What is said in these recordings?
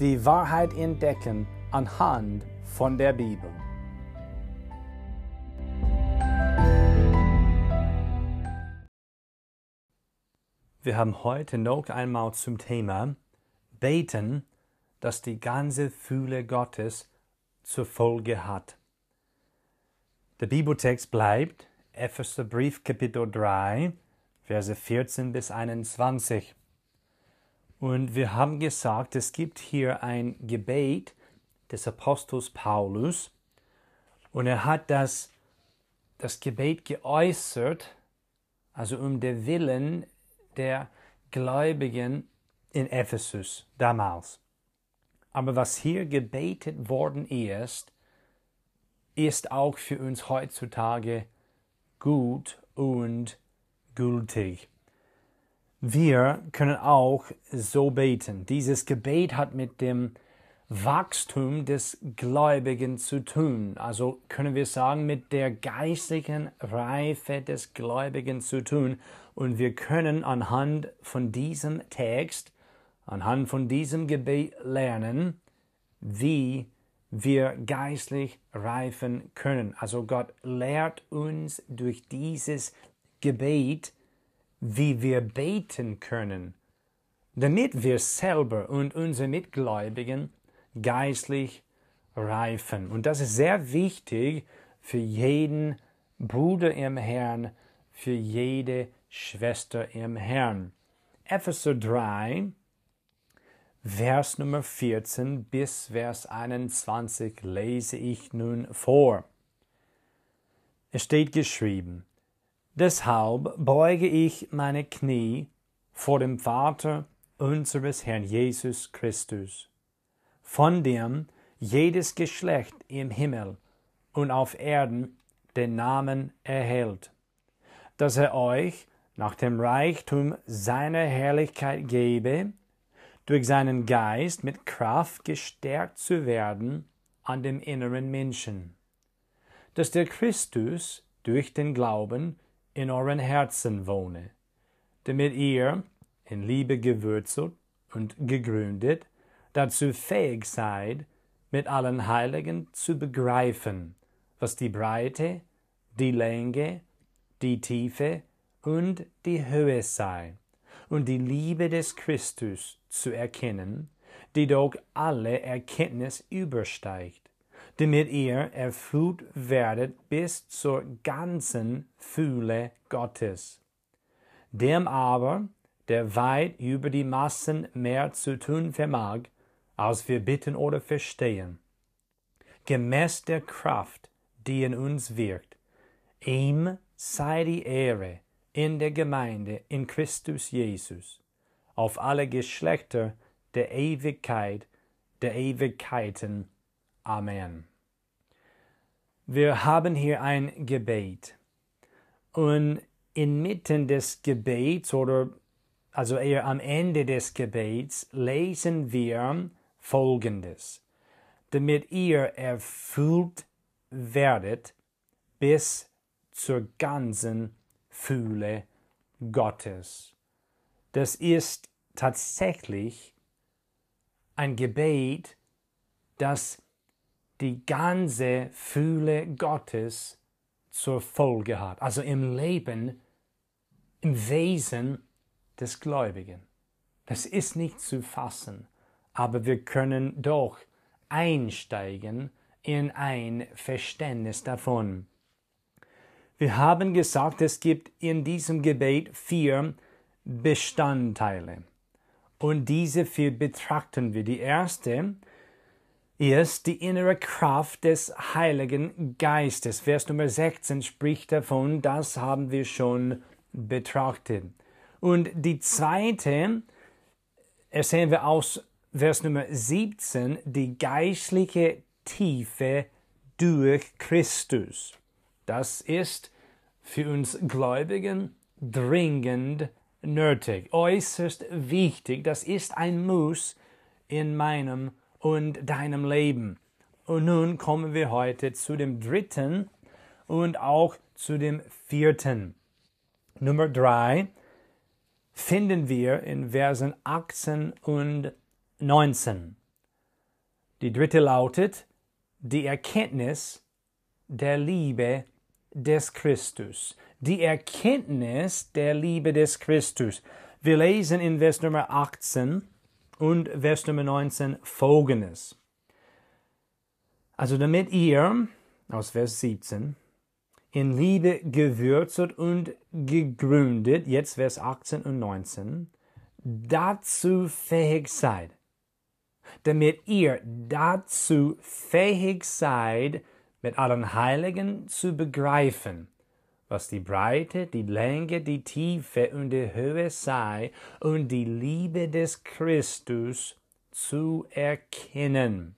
die Wahrheit entdecken anhand von der Bibel. Wir haben heute noch einmal zum Thema Beten, das die ganze Fühle Gottes zur Folge hat. Der Bibeltext bleibt Epheserbrief Kapitel 3, Verse 14 bis 21. Und wir haben gesagt, es gibt hier ein Gebet des Apostels Paulus und er hat das, das Gebet geäußert, also um den Willen der Gläubigen in Ephesus damals. Aber was hier gebetet worden ist, ist auch für uns heutzutage gut und gültig. Wir können auch so beten. Dieses Gebet hat mit dem Wachstum des Gläubigen zu tun. Also können wir sagen, mit der geistigen Reife des Gläubigen zu tun. Und wir können anhand von diesem Text, anhand von diesem Gebet lernen, wie wir geistlich reifen können. Also Gott lehrt uns durch dieses Gebet, wie wir beten können, damit wir selber und unsere Mitgläubigen geistlich reifen. Und das ist sehr wichtig für jeden Bruder im Herrn, für jede Schwester im Herrn. Epheser 3, Vers Nummer 14 bis Vers 21 lese ich nun vor. Es steht geschrieben, Deshalb beuge ich meine Knie vor dem Vater unseres Herrn Jesus Christus, von dem jedes Geschlecht im Himmel und auf Erden den Namen erhält, dass er euch nach dem Reichtum seiner Herrlichkeit gebe, durch seinen Geist mit Kraft gestärkt zu werden an dem inneren Menschen, dass der Christus durch den Glauben in euren Herzen wohne, damit ihr, in Liebe gewürzelt und gegründet, dazu fähig seid, mit allen Heiligen zu begreifen, was die Breite, die Länge, die Tiefe und die Höhe sei, und die Liebe des Christus zu erkennen, die doch alle Erkenntnis übersteigt damit ihr erfüllt werdet bis zur ganzen Fühle Gottes. Dem aber, der weit über die Massen mehr zu tun vermag, als wir bitten oder verstehen, gemäß der Kraft, die in uns wirkt, ihm sei die Ehre in der Gemeinde in Christus Jesus, auf alle Geschlechter der Ewigkeit der Ewigkeiten. Amen. Wir haben hier ein Gebet. Und inmitten des Gebets oder also eher am Ende des Gebets lesen wir Folgendes. Damit ihr erfüllt werdet bis zur ganzen Fühle Gottes. Das ist tatsächlich ein Gebet, das die ganze Fühle Gottes zur Folge hat. Also im Leben, im Wesen des Gläubigen. Das ist nicht zu fassen, aber wir können doch einsteigen in ein Verständnis davon. Wir haben gesagt, es gibt in diesem Gebet vier Bestandteile. Und diese vier betrachten wir. Die erste ist die innere Kraft des Heiligen Geistes. Vers Nummer 16 spricht davon, das haben wir schon betrachtet. Und die zweite ersehen wir aus Vers Nummer 17 die geistliche Tiefe durch Christus. Das ist für uns Gläubigen dringend nötig, äußerst wichtig. Das ist ein Muss in meinem und deinem Leben. Und nun kommen wir heute zu dem dritten und auch zu dem vierten. Nummer drei finden wir in Versen 18 und 19. Die dritte lautet, die Erkenntnis der Liebe des Christus. Die Erkenntnis der Liebe des Christus. Wir lesen in Vers Nummer 18 und Vers Nummer 19 folgendes. Also damit ihr, aus Vers 17, in Liebe gewürzt und gegründet, jetzt Vers 18 und 19, dazu fähig seid, damit ihr dazu fähig seid, mit allen Heiligen zu begreifen, was die Breite, die Länge, die Tiefe und die Höhe sei und die Liebe des Christus zu erkennen.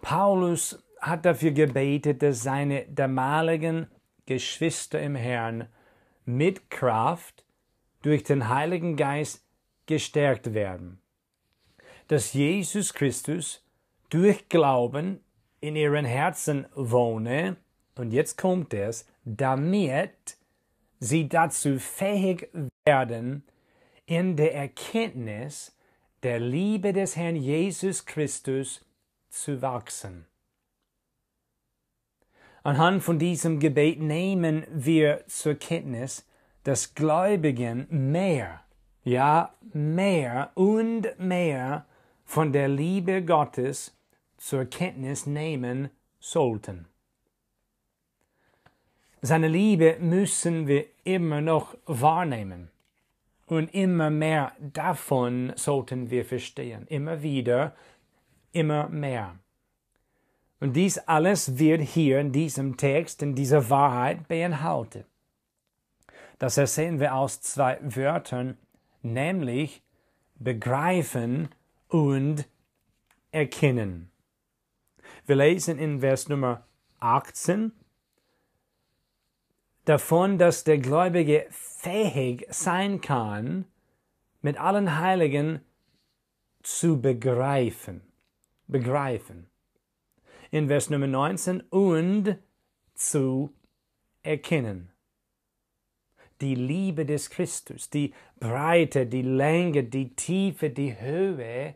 Paulus hat dafür gebetet, dass seine damaligen Geschwister im Herrn mit Kraft durch den Heiligen Geist gestärkt werden. Dass Jesus Christus durch Glauben in ihren Herzen wohne, und jetzt kommt es, damit sie dazu fähig werden, in der Erkenntnis der Liebe des Herrn Jesus Christus zu wachsen. Anhand von diesem Gebet nehmen wir zur Kenntnis, dass Gläubigen mehr, ja mehr und mehr von der Liebe Gottes zur Kenntnis nehmen sollten. Seine Liebe müssen wir immer noch wahrnehmen. Und immer mehr davon sollten wir verstehen. Immer wieder, immer mehr. Und dies alles wird hier in diesem Text, in dieser Wahrheit beinhaltet. Das sehen wir aus zwei Wörtern, nämlich begreifen und erkennen. Wir lesen in Vers Nummer 18 davon, dass der Gläubige fähig sein kann, mit allen Heiligen zu begreifen. Begreifen. In Vers Nummer 19 und zu erkennen. Die Liebe des Christus, die Breite, die Länge, die Tiefe, die Höhe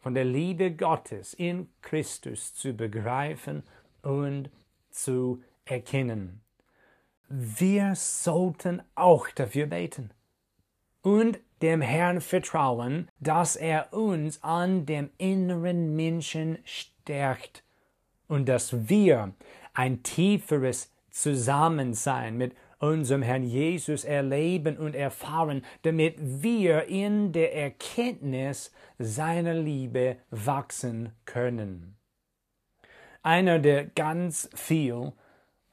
von der Liebe Gottes in Christus zu begreifen und zu erkennen. Wir sollten auch dafür beten und dem Herrn vertrauen, dass er uns an dem inneren Menschen stärkt und dass wir ein tieferes Zusammensein mit unserem Herrn Jesus erleben und erfahren, damit wir in der Erkenntnis seiner Liebe wachsen können. Einer, der ganz viel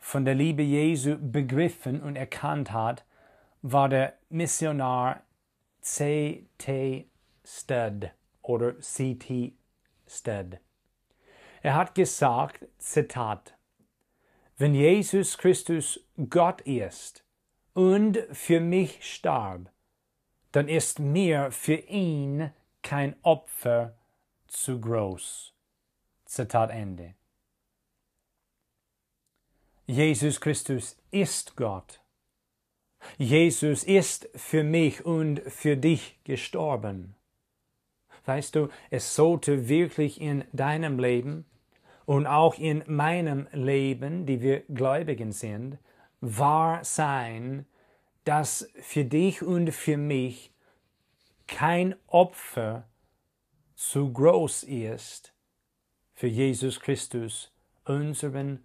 von der Liebe Jesu begriffen und erkannt hat, war der Missionar C.T. Studd oder C.T. Studd. Er hat gesagt, Zitat, wenn Jesus Christus Gott ist und für mich starb, dann ist mir für ihn kein Opfer zu groß. Zitat Ende. Jesus Christus ist Gott. Jesus ist für mich und für dich gestorben. Weißt du, es sollte wirklich in deinem Leben und auch in meinem Leben, die wir Gläubigen sind, wahr sein, dass für dich und für mich kein Opfer zu groß ist für Jesus Christus, unseren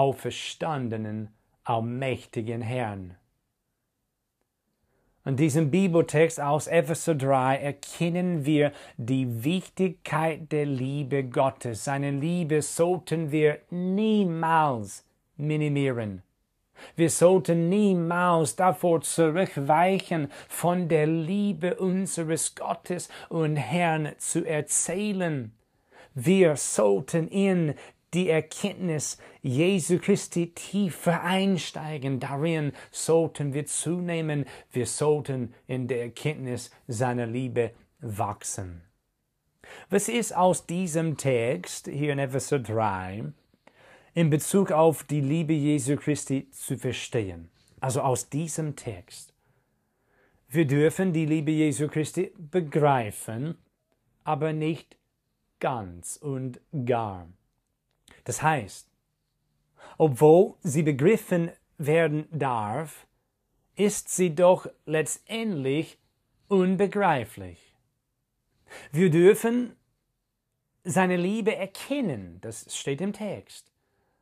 auferstandenen, allmächtigen Herrn. In diesem Bibeltext aus Epheser 3 erkennen wir die Wichtigkeit der Liebe Gottes. Seine Liebe sollten wir niemals minimieren. Wir sollten niemals davor zurückweichen, von der Liebe unseres Gottes und Herrn zu erzählen. Wir sollten in die Erkenntnis Jesu Christi tiefer einsteigen. Darin sollten wir zunehmen. Wir sollten in der Erkenntnis seiner Liebe wachsen. Was ist aus diesem Text hier in Epheser 3 in Bezug auf die Liebe Jesu Christi zu verstehen? Also aus diesem Text. Wir dürfen die Liebe Jesu Christi begreifen, aber nicht ganz und gar. Das heißt, obwohl sie begriffen werden darf, ist sie doch letztendlich unbegreiflich. Wir dürfen seine Liebe erkennen, das steht im Text,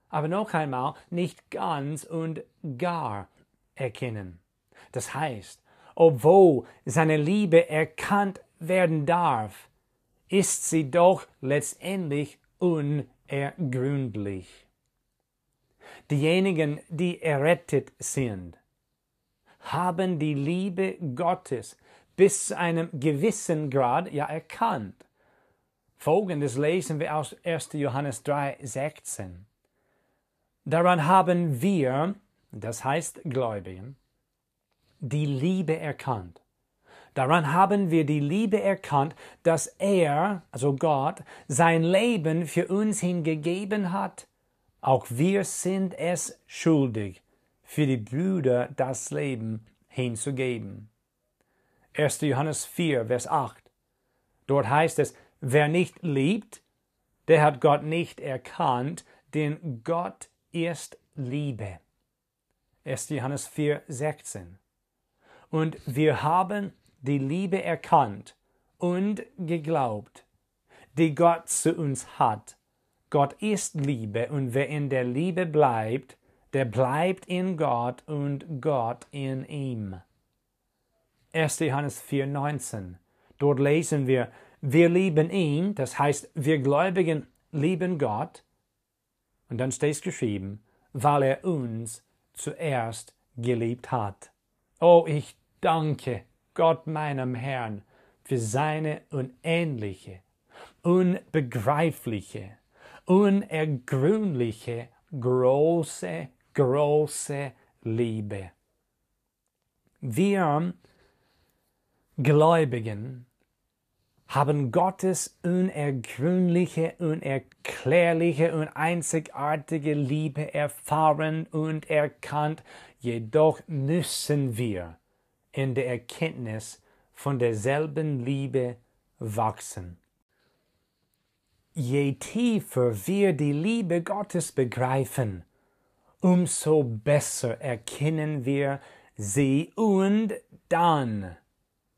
aber noch einmal nicht ganz und gar erkennen. Das heißt, obwohl seine Liebe erkannt werden darf, ist sie doch letztendlich unergründlich. Diejenigen, die errettet sind, haben die Liebe Gottes bis zu einem gewissen Grad ja erkannt. Folgendes lesen wir aus 1. Johannes 3, 16. Daran haben wir, das heißt Gläubigen, die Liebe erkannt. Daran haben wir die Liebe erkannt, dass er, also Gott, sein Leben für uns hingegeben hat. Auch wir sind es schuldig, für die Brüder das Leben hinzugeben. 1. Johannes 4, Vers 8. Dort heißt es, wer nicht liebt, der hat Gott nicht erkannt, denn Gott ist Liebe. 1. Johannes 4, 16. Und wir haben die Liebe erkannt und geglaubt, die Gott zu uns hat. Gott ist Liebe und wer in der Liebe bleibt, der bleibt in Gott und Gott in ihm. 1. Johannes 4,19. Dort lesen wir, wir lieben ihn, das heißt, wir Gläubigen lieben Gott. Und dann steht es geschrieben, weil er uns zuerst geliebt hat. Oh, ich danke Gott meinem Herrn für seine unendliche, unbegreifliche, unergründliche, große, große Liebe. Wir Gläubigen haben Gottes unergründliche, unerklärliche und einzigartige Liebe erfahren und erkannt, jedoch müssen wir in der Erkenntnis von derselben Liebe wachsen. Je tiefer wir die Liebe Gottes begreifen, umso besser erkennen wir sie und dann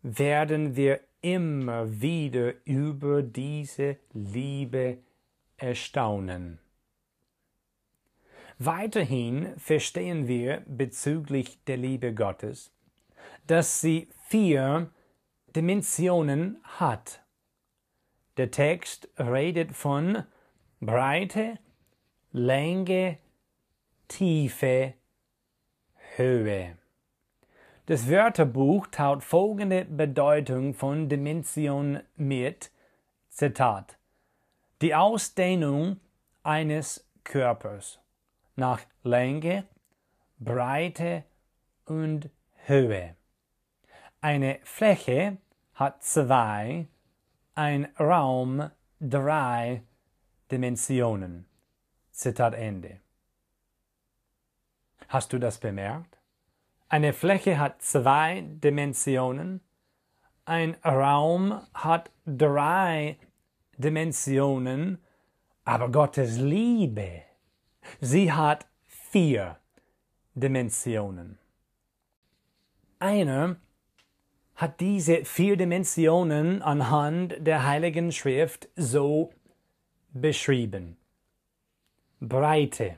werden wir immer wieder über diese Liebe erstaunen. Weiterhin verstehen wir bezüglich der Liebe Gottes, dass sie vier Dimensionen hat. Der Text redet von Breite, Länge, Tiefe, Höhe. Das Wörterbuch taut folgende Bedeutung von Dimension mit, Zitat, die Ausdehnung eines Körpers nach Länge, Breite und Höhe. Eine Fläche hat zwei, ein Raum drei Dimensionen. Zitat Ende. Hast du das bemerkt? Eine Fläche hat zwei Dimensionen, ein Raum hat drei Dimensionen, aber Gottes Liebe, sie hat vier Dimensionen. Einer hat diese vier Dimensionen anhand der Heiligen Schrift so beschrieben. Breite.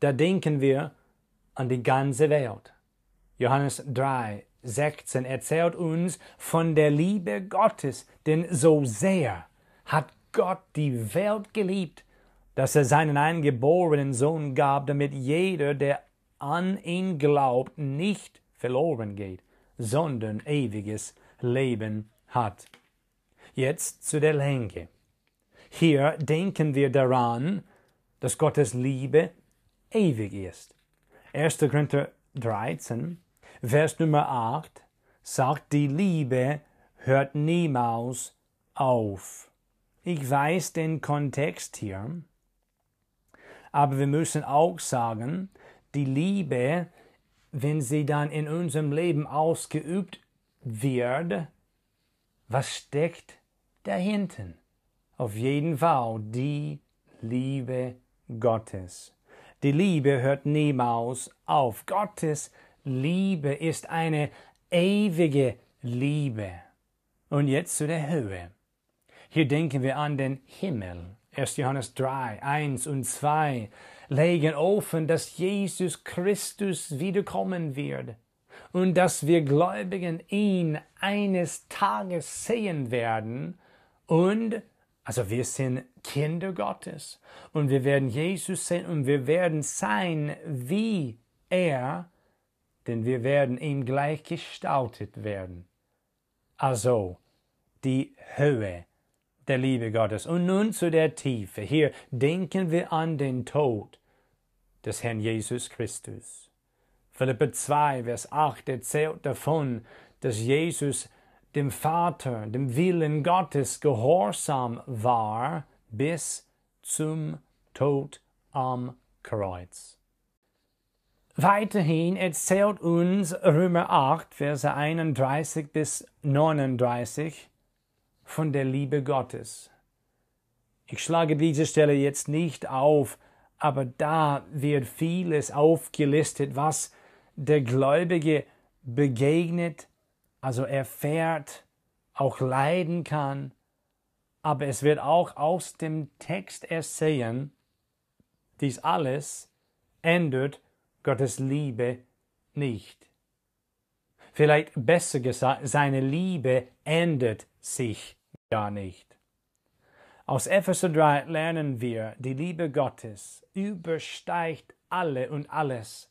Da denken wir an die ganze Welt. Johannes 3, 16 erzählt uns von der Liebe Gottes, denn so sehr hat Gott die Welt geliebt, dass er seinen eingeborenen Sohn gab, damit jeder, der an ihn glaubt, nicht verloren geht, sondern ewiges Leben hat. Jetzt zu der Länge. Hier denken wir daran, dass Gottes Liebe ewig ist. 1. Korinther 13, Vers Nummer 8 sagt, die Liebe hört niemals auf. Ich weiß den Kontext hier, aber wir müssen auch sagen, die Liebe, wenn sie dann in unserem Leben ausgeübt wird, was steckt dahinten? Auf jeden Fall die Liebe Gottes. Die Liebe hört niemals auf. Gottes Liebe ist eine ewige Liebe. Und jetzt zu der Höhe. Hier denken wir an den Himmel. 1. Johannes 3, 1 und 2 legen offen, dass Jesus Christus wiederkommen wird und dass wir Gläubigen ihn eines Tages sehen werden und also wir sind Kinder Gottes und wir werden Jesus sehen und wir werden sein wie er, denn wir werden ihm gleich gestaltet werden. Also die Höhe der Liebe Gottes. Und nun zu der Tiefe. Hier denken wir an den Tod des Herrn Jesus Christus. Philippa 2, Vers 8 erzählt davon, dass Jesus dem Vater, dem Willen Gottes gehorsam war bis zum Tod am Kreuz. Weiterhin erzählt uns Römer 8, Verse 31 bis 39 von der Liebe Gottes. Ich schlage diese Stelle jetzt nicht auf, aber da wird vieles aufgelistet, was der Gläubige begegnet, also erfährt, auch leiden kann, aber es wird auch aus dem Text ersehen, dies alles ändert Gottes Liebe nicht. Vielleicht besser gesagt, seine Liebe ändert sich gar nicht. Aus Epheser 3 lernen wir, die Liebe Gottes übersteigt alle und alles.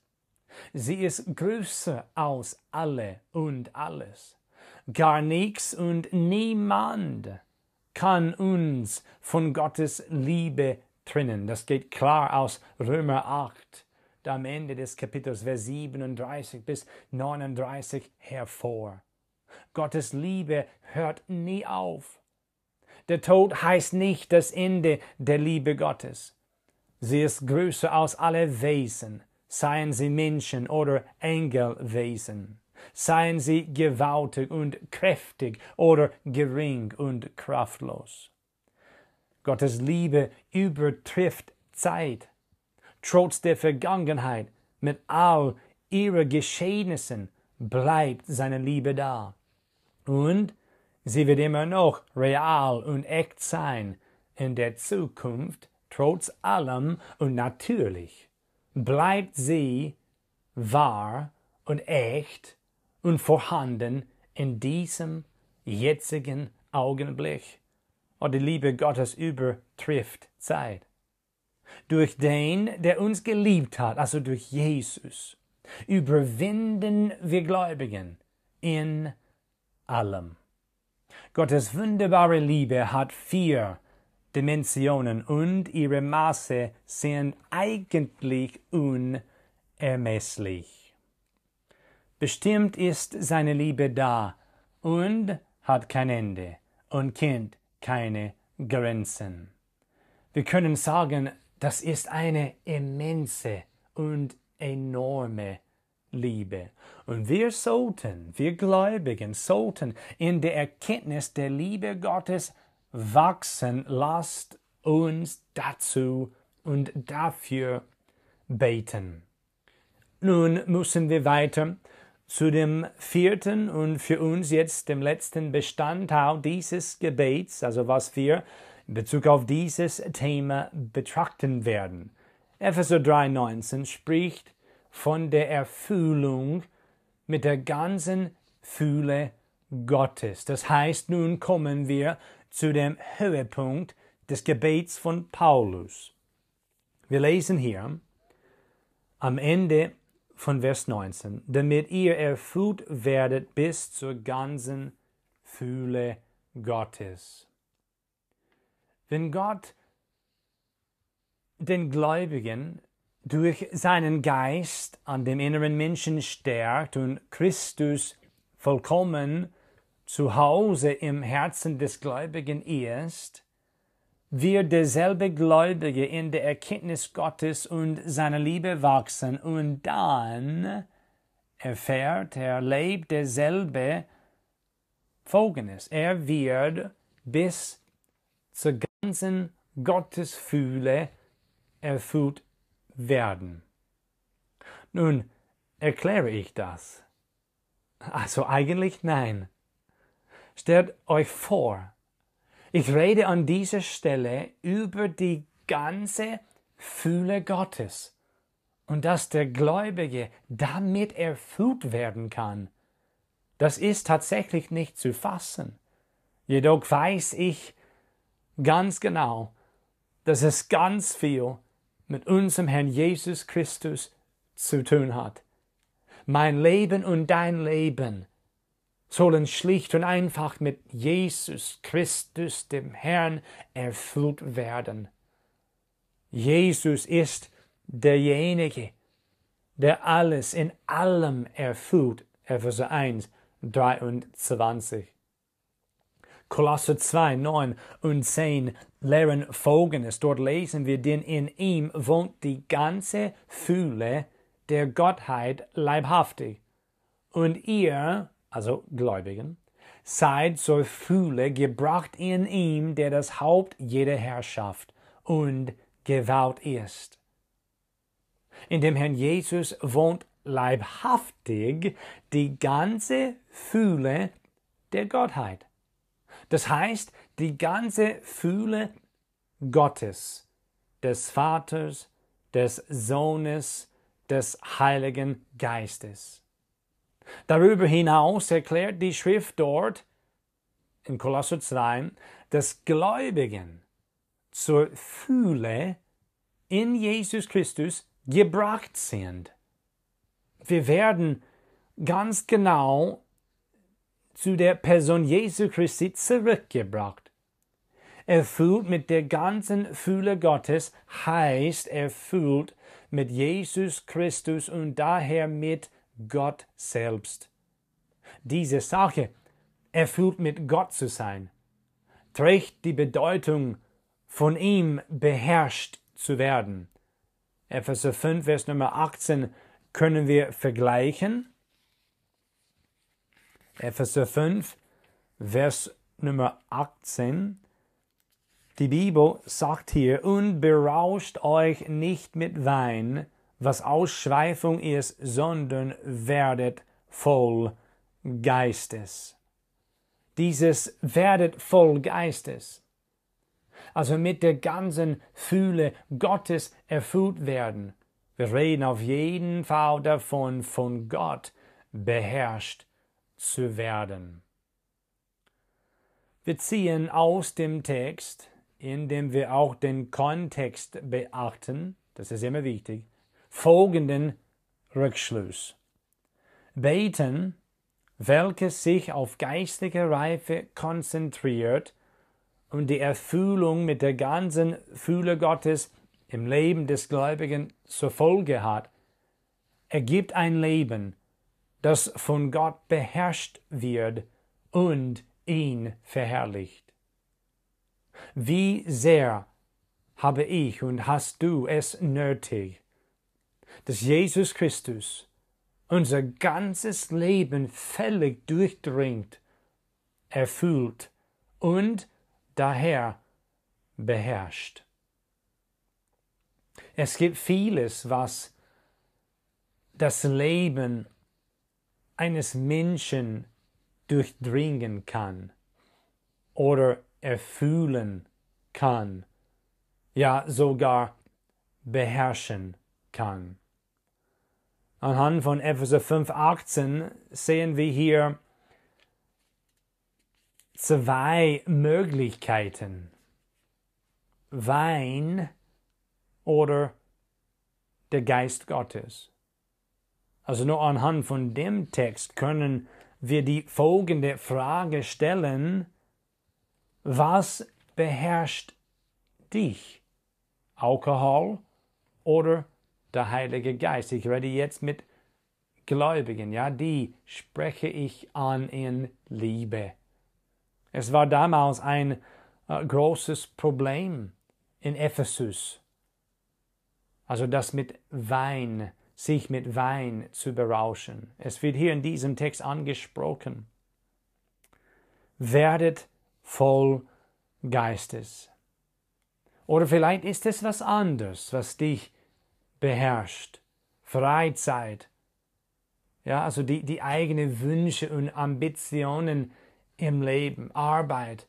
Sie ist größer als alle und alles. Gar nichts und niemand kann uns von Gottes Liebe trennen. Das geht klar aus Römer 8, da am Ende des Kapitels Vers 37 bis 39 hervor. Gottes Liebe hört nie auf. Der Tod heißt nicht das Ende der Liebe Gottes. Sie ist größer als alle Wesen, seien sie Menschen oder Engelwesen, seien sie gewaltig und kräftig oder gering und kraftlos. Gottes Liebe übertrifft Zeit. Trotz der Vergangenheit, mit all ihren Geschehnissen, bleibt seine Liebe da. Und sie wird immer noch real und echt sein in der Zukunft, trotz allem und natürlich bleibt sie wahr und echt und vorhanden in diesem jetzigen Augenblick. Und die Liebe Gottes übertrifft Zeit. Durch den, der uns geliebt hat, also durch Jesus, überwinden wir Gläubigen in allem. Gottes wunderbare Liebe hat vier Dimensionen und ihre Maße sind eigentlich unermesslich. Bestimmt ist seine Liebe da und hat kein Ende und kennt keine Grenzen. Wir können sagen, das ist eine immense und enorme Liebe. Und wir sollten, wir Gläubigen sollten in der Erkenntnis der Liebe Gottes wachsen, lasst uns dazu und dafür beten. Nun müssen wir weiter zu dem vierten und für uns jetzt dem letzten Bestandteil dieses Gebets, also was wir in Bezug auf dieses Thema betrachten werden. Epheser 3,19 spricht von der Erfüllung mit der ganzen Fühle Gottes. Das heißt, nun kommen wir zu dem Höhepunkt des Gebets von Paulus. Wir lesen hier am Ende von Vers 19, damit ihr erfüllt werdet bis zur ganzen Fühle Gottes. Wenn Gott den Gläubigen durch seinen Geist an dem inneren Menschen stärkt und Christus vollkommen zu Hause im Herzen des Gläubigen ist, wird derselbe Gläubige in der Erkenntnis Gottes und seiner Liebe wachsen und dann erfährt, erlebt derselbe Folgendes. Er wird bis zur ganzen Gottesfühle erfüllt werden. Nun erkläre ich das. Also eigentlich nein. Stellt euch vor, ich rede an dieser Stelle über die ganze Fühle Gottes und dass der Gläubige damit erfüllt werden kann. Das ist tatsächlich nicht zu fassen. Jedoch weiß ich ganz genau, dass es ganz viel mit unserem Herrn Jesus Christus zu tun hat. Mein Leben und dein Leben sollen schlicht und einfach mit Jesus Christus, dem Herrn, erfüllt werden. Jesus ist derjenige, der alles in allem erfüllt. Epheser 1, 23. Kolosser 2, 9 und 10 lehren Folgendes. Dort lesen wir, denn in ihm wohnt die ganze Fühle der Gottheit leibhaftig. Und ihr, also Gläubigen, seid zur Fühle gebracht in ihm, der das Haupt jeder Herrschaft und Gewalt ist. In dem Herrn Jesus wohnt leibhaftig die ganze Fühle der Gottheit. Das heißt, die ganze Fühle Gottes, des Vaters, des Sohnes, des Heiligen Geistes. Darüber hinaus erklärt die Schrift dort in Kolosser 2, dass Gläubigen zur Fühle in Jesus Christus gebracht sind. Wir werden ganz genau zu der Person Jesu Christi zurückgebracht. Erfüllt mit der ganzen Fühle Gottes heißt erfüllt mit Jesus Christus und daher mit Gott selbst. Diese Sache, erfüllt mit Gott zu sein, trägt die Bedeutung, von ihm beherrscht zu werden. Epheser 5, Vers Nummer 18 können wir vergleichen Epheser 5, Vers Nummer 18. Die Bibel sagt hier, und berauscht euch nicht mit Wein, was Ausschweifung ist, sondern werdet voll Geistes. Dieses werdet voll Geistes. Also mit der ganzen Fühle Gottes erfüllt werden. Wir reden auf jeden Fall davon, von Gott beherrscht zu werden. Wir ziehen aus dem Text, indem wir auch den Kontext beachten, das ist immer wichtig, folgenden Rückschluss. Beten, welches sich auf geistige Reife konzentriert und die Erfüllung mit der ganzen Fühle Gottes im Leben des Gläubigen zur Folge hat, ergibt ein Leben, das von Gott beherrscht wird und ihn verherrlicht. Wie sehr habe ich und hast du es nötig, dass Jesus Christus unser ganzes Leben völlig durchdringt, erfüllt und daher beherrscht. Es gibt vieles, was das Leben eines Menschen durchdringen kann oder erfüllen kann, ja sogar beherrschen kann. Anhand von Epheser 5,18 sehen wir hier zwei Möglichkeiten. Wein oder der Geist Gottes. Also nur anhand von dem Text können wir die folgende Frage stellen, was beherrscht dich? Alkohol oder der Heilige Geist? Ich rede jetzt mit Gläubigen, ja, die spreche ich an in Liebe. Es war damals ein äh, großes Problem in Ephesus. Also das mit Wein, sich mit Wein zu berauschen. Es wird hier in diesem Text angesprochen. Werdet voll Geistes. Oder vielleicht ist es was anderes, was dich beherrscht. Freizeit. Ja, also die, die eigenen Wünsche und Ambitionen im Leben, Arbeit.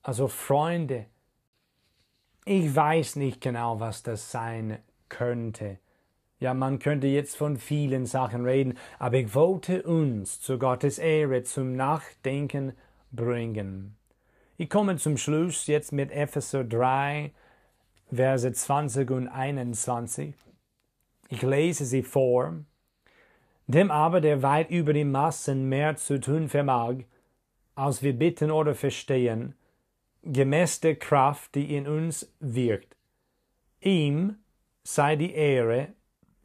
Also Freunde. Ich weiß nicht genau, was das sein könnte. Ja, man könnte jetzt von vielen Sachen reden, aber ich wollte uns zu Gottes Ehre zum Nachdenken bringen. Ich komme zum Schluss jetzt mit Epheser 3, Verse 20 und 21. Ich lese sie vor. Dem aber, der weit über die Massen mehr zu tun vermag, als wir bitten oder verstehen, gemäß der Kraft, die in uns wirkt. Ihm sei die Ehre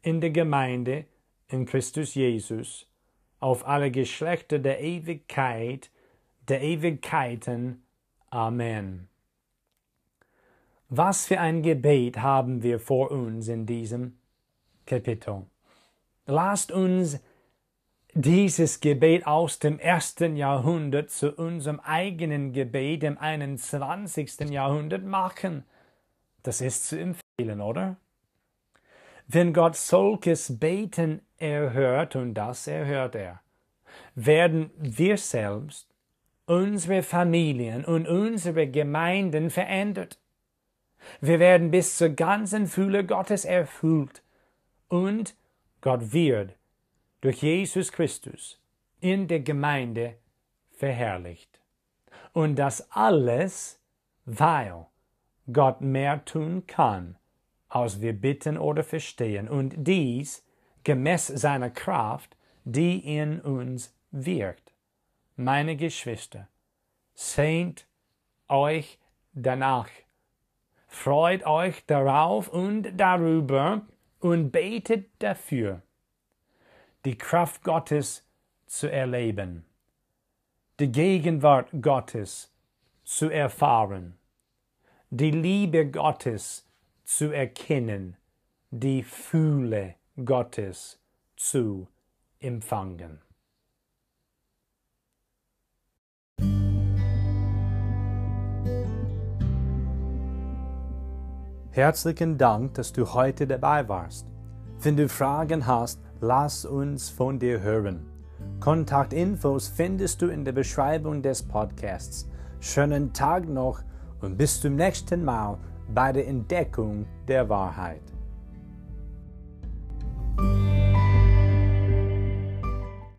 in der Gemeinde in Christus Jesus auf alle Geschlechter der Ewigkeit, der Ewigkeiten. Amen. Was für ein Gebet haben wir vor uns in diesem Kapitel? Lasst uns dieses Gebet aus dem ersten Jahrhundert zu unserem eigenen Gebet im 21. Jahrhundert machen. Das ist zu empfehlen, oder? Wenn Gott solches Beten erhört, und das erhört er, werden wir selbst, unsere Familien und unsere Gemeinden verändert. Wir werden bis zur ganzen Fülle Gottes erfüllt und Gott wird durch Jesus Christus in der Gemeinde verherrlicht. Und das alles, weil Gott mehr tun kann als wir bitten oder verstehen, und dies gemäß seiner Kraft, die in uns wirkt. Meine Geschwister, sehnt euch danach, freut euch darauf und darüber und betet dafür, die Kraft Gottes zu erleben, die Gegenwart Gottes zu erfahren, die Liebe Gottes zu erkennen, die Fühle Gottes zu empfangen. Herzlichen Dank, dass du heute dabei warst. Wenn du Fragen hast, lass uns von dir hören. Kontaktinfos findest du in der Beschreibung des Podcasts. Schönen Tag noch und bis zum nächsten Mal bei der Entdeckung der Wahrheit.